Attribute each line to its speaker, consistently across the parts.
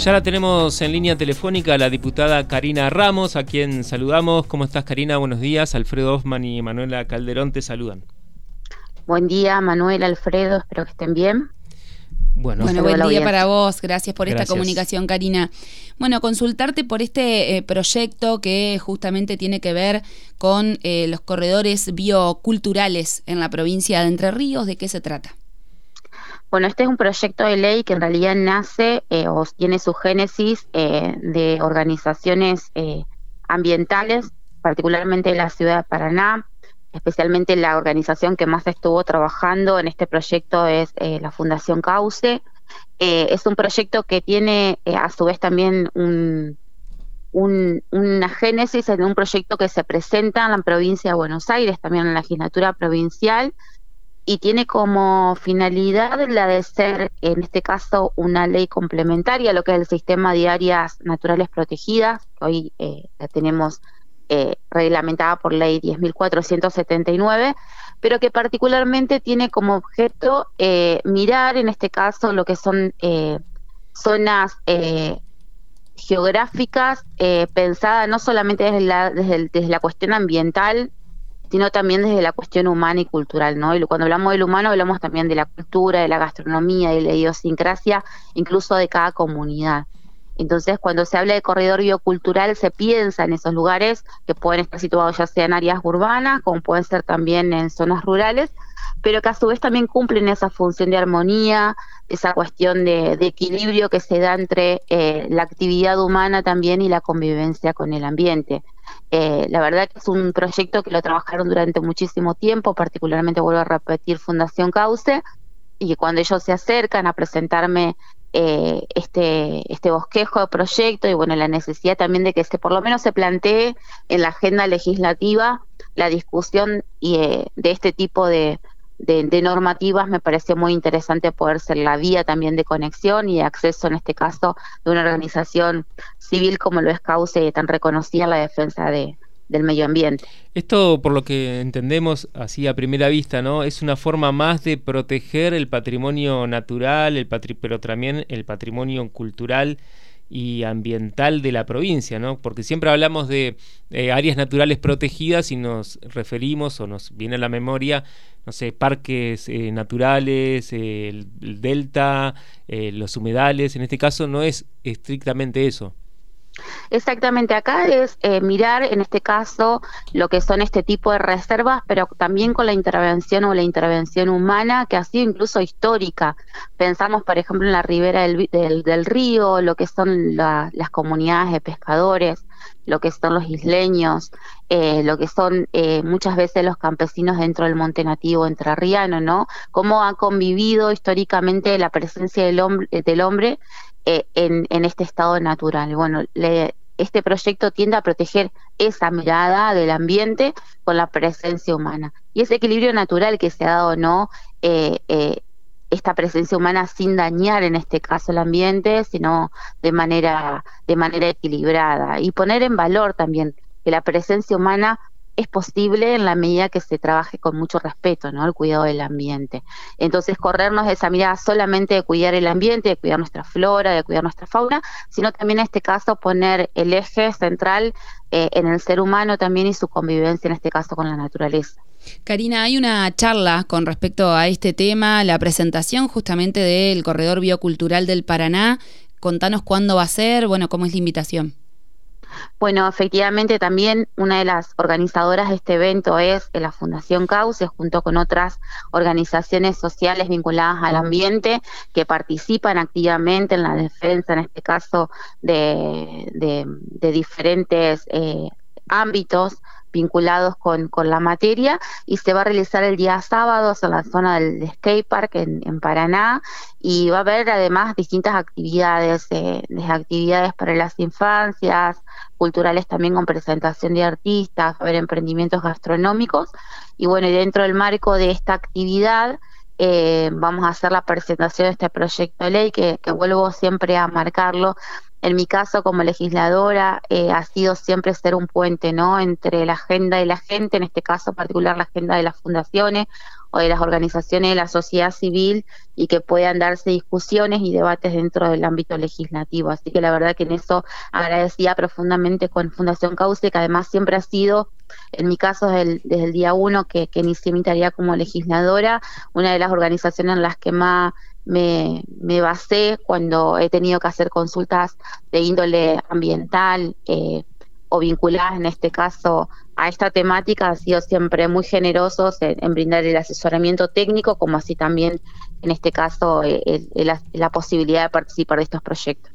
Speaker 1: Ya la tenemos en línea telefónica la diputada Karina Ramos, a quien saludamos. ¿Cómo estás, Karina? Buenos días. Alfredo Osman y Manuela Calderón te saludan.
Speaker 2: Buen día, Manuel, Alfredo, espero que estén bien.
Speaker 3: Bueno, buen día para vos. Gracias por esta comunicación, Karina. Bueno, consultarte por este eh, proyecto que justamente tiene que ver con eh, los corredores bioculturales en la provincia de Entre Ríos. ¿De qué se trata?
Speaker 2: Bueno, este es un proyecto de ley que en realidad nace eh, o tiene su génesis de organizaciones ambientales, particularmente de la ciudad de Paraná, especialmente la organización que más estuvo trabajando en este proyecto es eh, la Fundación Cauce. Eh, es un proyecto que tiene eh, a su vez también un, una génesis en un proyecto que se presenta en la provincia de Buenos Aires, también en la legislatura provincial, y tiene como finalidad la de ser, en este caso, una ley complementaria a lo que es el sistema de áreas naturales protegidas, que hoy la tenemos eh, reglamentada por ley 10.479, pero que particularmente tiene como objeto eh, mirar, en este caso, lo que son eh, zonas geográficas pensadas no solamente desde la, desde, la cuestión ambiental, sino también desde la cuestión humana y cultural, ¿no? Y cuando hablamos del humano hablamos también de la cultura, de la gastronomía, de la idiosincrasia, incluso de cada comunidad. Entonces, cuando se habla de corredor biocultural, se piensa en esos lugares que pueden estar situados ya sea en áreas urbanas, como pueden ser también en zonas rurales, pero que a su vez también cumplen esa función de armonía, esa cuestión de, equilibrio que se da entre eh, la actividad humana también y la convivencia con el ambiente. Eh, la verdad que es un proyecto que lo trabajaron durante muchísimo tiempo, particularmente vuelvo a repetir Fundación Cauce, y cuando ellos se acercan a presentarme eh, este, este bosquejo de proyecto y bueno, la necesidad también de que se por lo menos se plantee en la agenda legislativa la discusión y, eh, de este tipo de, de, normativas me parece muy interesante poder ser la vía también de conexión y de acceso en este caso de una organización civil como lo es Cauce tan reconocida en la defensa de, del medio ambiente.
Speaker 1: Esto, por lo que entendemos así a primera vista, ¿no? Es una forma más de proteger el patrimonio natural, el pero también el patrimonio cultural y ambiental de la provincia, ¿no? Porque siempre hablamos de eh, áreas naturales protegidas y nos referimos o nos viene a la memoria, no sé, parques eh, naturales, el, delta, eh, los humedales. En este caso no es estrictamente eso.
Speaker 2: Exactamente, acá es eh, mirar en este caso lo que son este tipo de reservas, pero también con la intervención o la intervención humana que ha sido incluso histórica. Pensamos, por ejemplo, en la ribera del, del, río, lo que son las comunidades de pescadores, lo que son los isleños, eh, lo que son eh, muchas veces los campesinos dentro del monte nativo entrerriano, ¿no? Cómo ha convivido históricamente la presencia del hombre, del hombre eh, en, en, este estado natural. Bueno, este proyecto tiende a proteger esa mirada del ambiente con la presencia humana. Y ese equilibrio natural que se ha dado, ¿no? Eh, eh, esta presencia humana sin dañar en este caso el ambiente, sino de manera, de manera equilibrada. Y poner en valor también que la presencia humana es posible en la medida que se trabaje con mucho respeto, ¿no? El cuidado del ambiente. Entonces, corrernos de esa mirada solamente de cuidar el ambiente, de cuidar nuestra flora, de cuidar nuestra fauna, sino también en este caso poner el eje central eh, en el ser humano también y su convivencia, en este caso con la naturaleza.
Speaker 3: Karina, hay una charla con respecto a este tema, la presentación justamente del Corredor Biocultural del Paraná. Contanos cuándo va a ser, bueno, cómo es la invitación.
Speaker 2: Bueno, efectivamente también una de las organizadoras de este evento es la Fundación Cauce, junto con otras organizaciones sociales vinculadas al ambiente que participan activamente en la defensa, en este caso, de, diferentes eh, ámbitos vinculados con, con, la materia y se va a realizar el día sábado en la zona del skate park en, Paraná y va a haber además distintas actividades, eh, desde actividades para las infancias, culturales también con presentación de artistas, va a haber emprendimientos gastronómicos y bueno, y dentro del marco de esta actividad eh, vamos a hacer la presentación de este proyecto de ley que vuelvo siempre a marcarlo en mi caso como legisladora eh, ha sido siempre ser un puente, ¿no? Entre la agenda y la gente, en este caso particular la agenda de las fundaciones o de las organizaciones de la sociedad civil y que puedan darse discusiones y debates dentro del ámbito legislativo. Así que la verdad que en eso agradecía profundamente con Fundación Cauce, que además siempre ha sido, en mi caso desde el, día uno que, que inicié mi tarea como legisladora, una de las organizaciones en las que más me, me basé cuando he tenido que hacer consultas de índole ambiental eh, o vinculadas en este caso a esta temática, han sido siempre muy generosos en, brindar el asesoramiento técnico, como así también en este caso eh, la, posibilidad de participar de estos proyectos.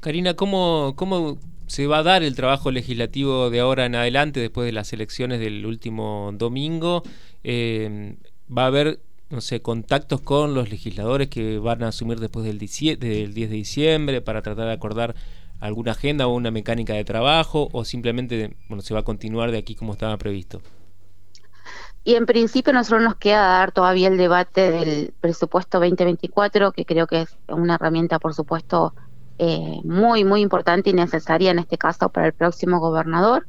Speaker 1: Karina, ¿cómo, ¿cómo se va a dar el trabajo legislativo de ahora en adelante, después de las elecciones del último domingo? Eh, ¿Va a haber no sé, contactos con los legisladores que van a asumir después del, 10 de diciembre para tratar de acordar alguna agenda o una mecánica de trabajo o simplemente bueno, se va a continuar de aquí como estaba previsto?
Speaker 2: Y en principio nosotros nos queda dar todavía el debate del presupuesto 2024, que creo que es una herramienta, por supuesto, eh, muy, muy importante y necesaria en este caso para el próximo gobernador.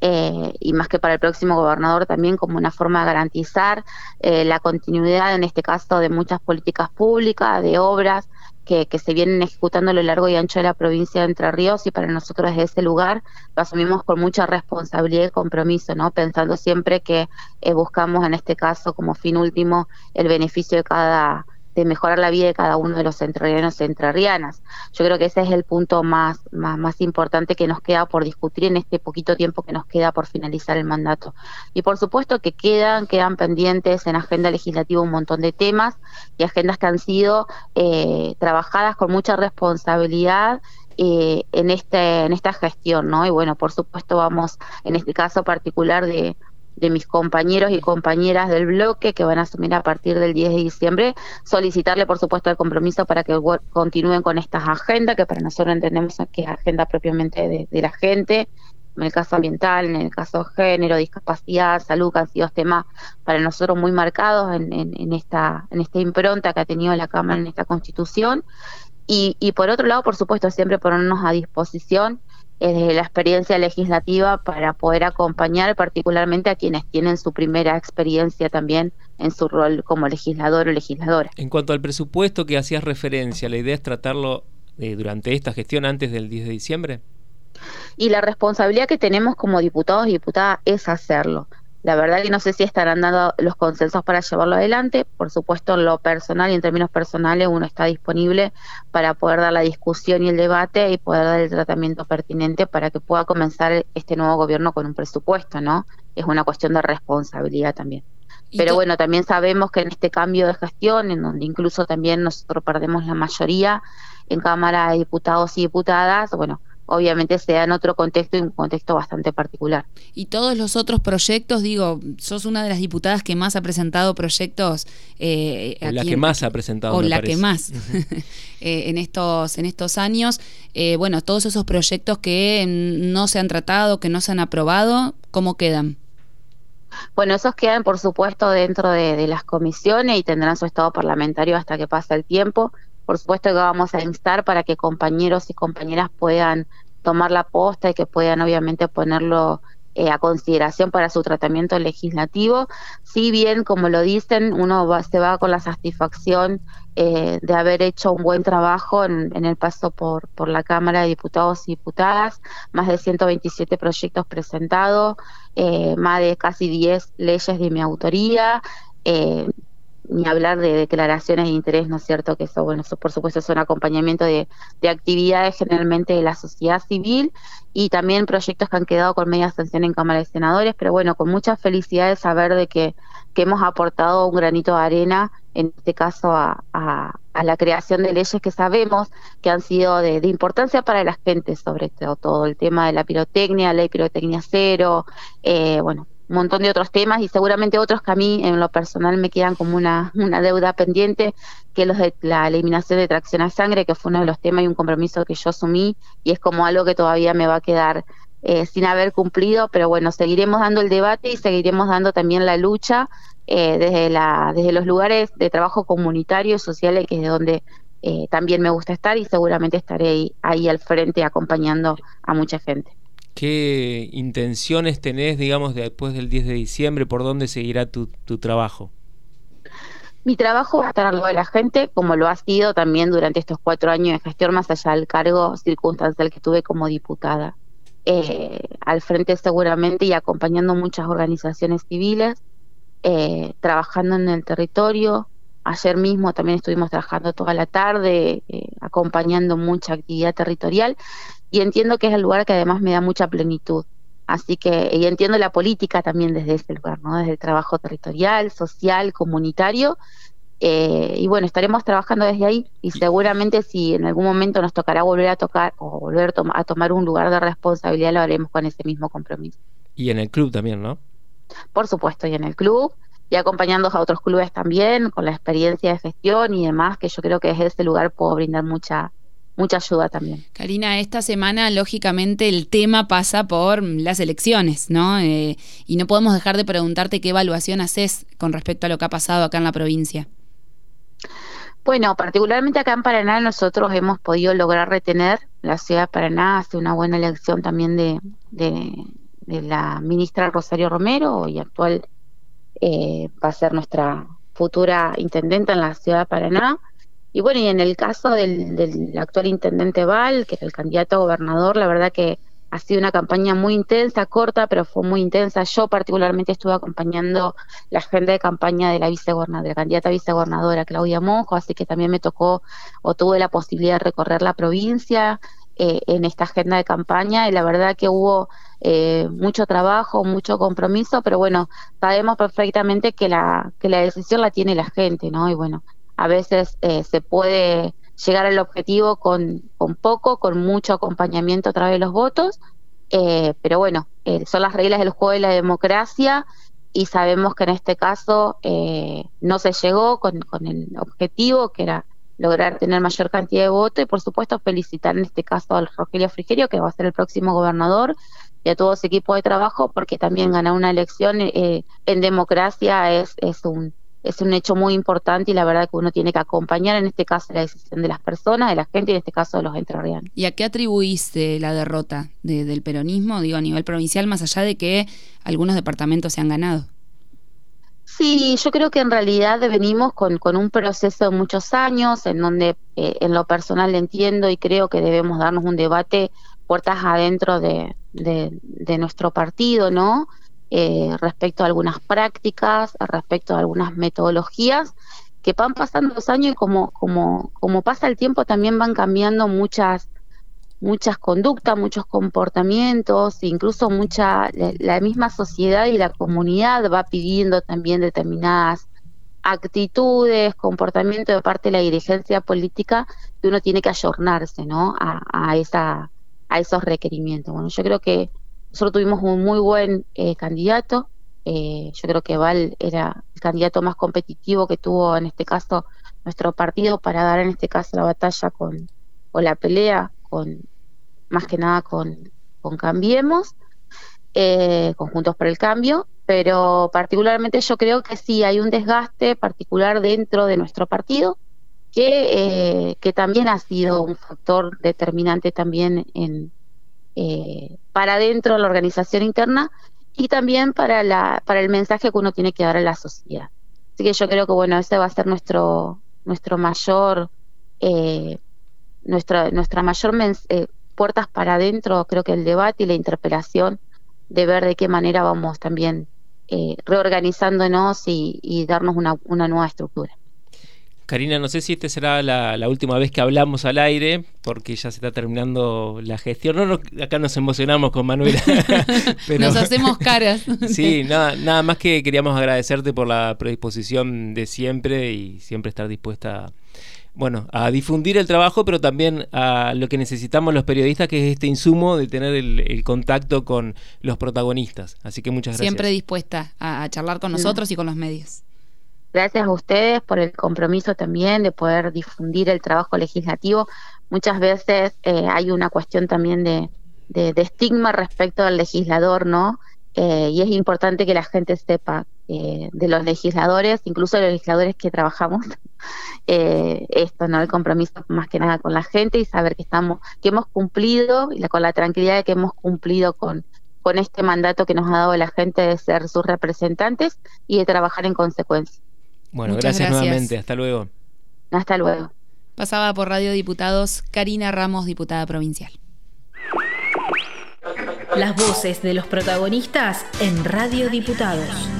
Speaker 2: Eh, y más que para el próximo gobernador también como una forma de garantizar eh, la continuidad, en este caso, de muchas políticas públicas, de obras que, se vienen ejecutando a lo largo y ancho de la provincia de Entre Ríos y para nosotros desde ese lugar lo asumimos con mucha responsabilidad y compromiso, ¿no? Pensando siempre que eh, buscamos en este caso como fin último el beneficio de cada de mejorar la vida de cada uno de los entrerrianos y entrerrianas. Yo creo que ese es el punto más, más, importante que nos queda por discutir en este poquito tiempo que nos queda por finalizar el mandato. Y por supuesto que quedan, quedan pendientes en agenda legislativa un montón de temas y agendas que han sido eh, trabajadas con mucha responsabilidad eh, en este en esta gestión, ¿no? Y bueno, por supuesto vamos en este caso particular de de mis compañeros y compañeras del bloque que van a asumir a partir del 10 de diciembre, solicitarle por supuesto el compromiso para que continúen con estas agendas, que para nosotros entendemos que es agenda propiamente de, la gente, en el caso ambiental, en el caso género, discapacidad, salud, que han sido temas para nosotros muy marcados en, en, esta, en esta impronta que ha tenido la Cámara en esta constitución. Y, y por otro lado, por supuesto, siempre ponernos a disposición eh, la experiencia legislativa para poder acompañar particularmente a quienes tienen su primera experiencia también en su rol como legislador o legisladora.
Speaker 1: En cuanto al presupuesto que hacías referencia, ¿la idea es tratarlo eh, durante esta gestión antes del 10 de diciembre?
Speaker 2: Y la responsabilidad que tenemos como diputados y diputadas es hacerlo. La verdad que no sé si estarán dando los consensos para llevarlo adelante. Por supuesto, en lo personal y en términos personales, uno está disponible para poder dar la discusión y el debate y poder dar el tratamiento pertinente para que pueda comenzar este nuevo gobierno con un presupuesto, ¿no? Es una cuestión de responsabilidad también. Pero bueno, también sabemos que en este cambio de gestión, en donde incluso también nosotros perdemos la mayoría en Cámara de Diputados y Diputadas, bueno, obviamente se da en otro contexto y un contexto bastante particular.
Speaker 3: Y todos los otros proyectos, digo, sos una de las diputadas que más ha presentado proyectos.
Speaker 1: Eh, la que más ha presentado.
Speaker 3: O la que más eh, en, estos, en estos años. Eh, bueno, todos esos proyectos que no se han tratado, que no se han aprobado, ¿cómo quedan?
Speaker 2: Bueno, esos quedan, por supuesto, dentro de, de, las comisiones y tendrán su estado parlamentario hasta que pase el tiempo. Por supuesto que vamos a instar para que compañeros y compañeras puedan tomar la posta y que puedan obviamente ponerlo eh, a consideración para su tratamiento legislativo. Si bien, como lo dicen, uno se va con la satisfacción eh, de haber hecho un buen trabajo en, el paso por, por la Cámara de Diputados y Diputadas, más de 127 proyectos presentados, eh, más de casi 10 leyes de mi autoría. Ni hablar de declaraciones de interés, ¿no es cierto? Que eso, bueno, eso por supuesto es un acompañamiento de, actividades generalmente de la sociedad civil y también proyectos que han quedado con media sanción en Cámara de Senadores, pero bueno, con mucha felicidad de saber de que, que hemos aportado un granito de arena, en este caso a, a, la creación de leyes que sabemos que han sido de, de importancia para la gente, sobre todo, todo el tema de la pirotecnia, ley pirotecnia cero, eh, bueno, un montón de otros temas y seguramente otros que a mí en lo personal me quedan como una, una deuda pendiente, que los de la eliminación de tracción a sangre, que fue uno de los temas y un compromiso que yo asumí y es como algo que todavía me va a quedar eh, sin haber cumplido, pero bueno, seguiremos dando el debate y seguiremos dando también la lucha eh, desde, la, desde los lugares de trabajo comunitario y social, que es de donde eh, también me gusta estar y seguramente estaré ahí, al frente acompañando a mucha gente.
Speaker 1: ¿Qué intenciones tenés, digamos, después del 10 de diciembre? ¿Por dónde seguirá tu, trabajo?
Speaker 2: Mi trabajo va a estar algo de la gente, como lo ha sido también durante estos cuatro años de gestión, más allá del cargo circunstancial que tuve como diputada. Eh, al frente seguramente y acompañando muchas organizaciones civiles, eh, trabajando en el territorio. Ayer mismo también estuvimos trabajando toda la tarde, eh, acompañando mucha actividad territorial y entiendo que es el lugar que además me da mucha plenitud. Así que, y entiendo la política también desde ese lugar, ¿no? Desde el trabajo territorial, social, comunitario. Eh, y bueno, estaremos trabajando desde ahí y seguramente si en algún momento nos tocará volver a tocar o volver a tomar un lugar de responsabilidad, lo haremos con ese mismo compromiso.
Speaker 1: Y en el club también, ¿no?
Speaker 2: Por supuesto, y en el club y acompañando a otros clubes también con la experiencia de gestión y demás, que yo creo que desde ese lugar puedo brindar mucha mucha ayuda también.
Speaker 3: Karina, esta semana lógicamente el tema pasa por las elecciones, ¿no? Eh, y no podemos dejar de preguntarte qué evaluación haces con respecto a lo que ha pasado acá en la provincia.
Speaker 2: Bueno, particularmente acá en Paraná nosotros hemos podido lograr retener la ciudad de Paraná hace una buena elección también de, de, la ministra Rosario Romero y actual eh, va a ser nuestra futura intendenta en la ciudad de Paraná. Y bueno, y en el caso del, actual intendente Val, que era el candidato a gobernador, la verdad que ha sido una campaña muy intensa, corta, pero fue muy intensa. Yo particularmente estuve acompañando la agenda de campaña de la vicegobernadora, de la candidata vicegobernadora Claudia Mojo, así que también me tocó o tuve la posibilidad de recorrer la provincia eh, en esta agenda de campaña y la verdad que hubo eh, mucho trabajo, mucho compromiso, pero bueno, sabemos perfectamente que la, que la decisión la tiene la gente, ¿no? Y bueno, a veces eh, se puede llegar al objetivo con, con poco, con mucho acompañamiento a través de los votos, eh, pero bueno, eh, son las reglas del juego de la democracia y sabemos que en este caso no se llegó con, con el objetivo que era lograr tener mayor cantidad de votos y por supuesto felicitar en este caso al Rogelio Frigerio que va a ser el próximo gobernador y a todo su equipo de trabajo porque también ganar una elección en democracia es, es un es un hecho muy importante y la verdad que uno tiene que acompañar en este caso la decisión de las personas, de la gente y en este caso de los entrerrianos.
Speaker 3: ¿Y a qué atribuiste la derrota del peronismo, digo, a nivel provincial, más allá de que algunos departamentos se han ganado?
Speaker 2: Sí, yo creo que en realidad venimos con, con un proceso de muchos años en donde eh, en lo personal entiendo y creo que debemos darnos un debate puertas adentro de, nuestro partido, ¿no? Eh, respecto a algunas prácticas, respecto a algunas metodologías que van pasando los años y como, como, como pasa el tiempo también van cambiando muchas muchas conductas, muchos comportamientos, incluso mucha la misma sociedad y la comunidad va pidiendo también determinadas actitudes, comportamientos de parte de la dirigencia política que uno tiene que ayornarse, ¿no? A, a esa a esos requerimientos. Bueno, yo creo que nosotros tuvimos un muy buen eh, candidato. Eh, yo creo que Val era el candidato más competitivo que tuvo en este caso nuestro partido para dar en este caso la batalla con, o la pelea con más que nada con, con Cambiemos, eh, Conjuntos por el Cambio, pero particularmente yo creo que sí hay un desgaste particular dentro de nuestro partido que, que también ha sido un factor determinante también en, eh, para dentro de la organización interna y también para, la, para el mensaje que uno tiene que dar a la sociedad. Así que yo creo que bueno, ese va a ser nuestro, nuestro mayor, eh, nuestra, nuestra mayor eh, puertas para adentro, creo que el debate y la interpelación de ver de qué manera vamos también eh, reorganizándonos y, y darnos una, una nueva estructura.
Speaker 1: Karina, no sé si esta será la, última vez que hablamos al aire, porque ya se está terminando la gestión. No, acá nos emocionamos con Manuela.
Speaker 3: nos hacemos caras.
Speaker 1: sí, nada, nada más que queríamos agradecerte por la predisposición de siempre y siempre estar dispuesta bueno, a difundir el trabajo, pero también a lo que necesitamos los periodistas, que es este insumo de tener el, contacto con los protagonistas. Así que muchas gracias.
Speaker 3: Siempre dispuesta a, charlar con nosotros y con los medios.
Speaker 2: Gracias a ustedes por el compromiso también de poder difundir el trabajo legislativo. Muchas veces eh, hay una cuestión también de, de, estigma respecto al legislador, ¿no? Eh, y es importante que la gente sepa eh, de los legisladores, incluso de los legisladores que trabajamos, eh, esto, ¿no? El compromiso más que nada con la gente y saber que estamos, que hemos cumplido y la, con la tranquilidad de que hemos cumplido con, con este mandato que nos ha dado la gente de ser sus representantes y de trabajar en consecuencia.
Speaker 1: Bueno, gracias, nuevamente. Hasta luego.
Speaker 2: Hasta luego.
Speaker 3: Pasaba por Radio Diputados Karina Ramos, diputada provincial.
Speaker 4: Las voces de los protagonistas en Radio Diputados.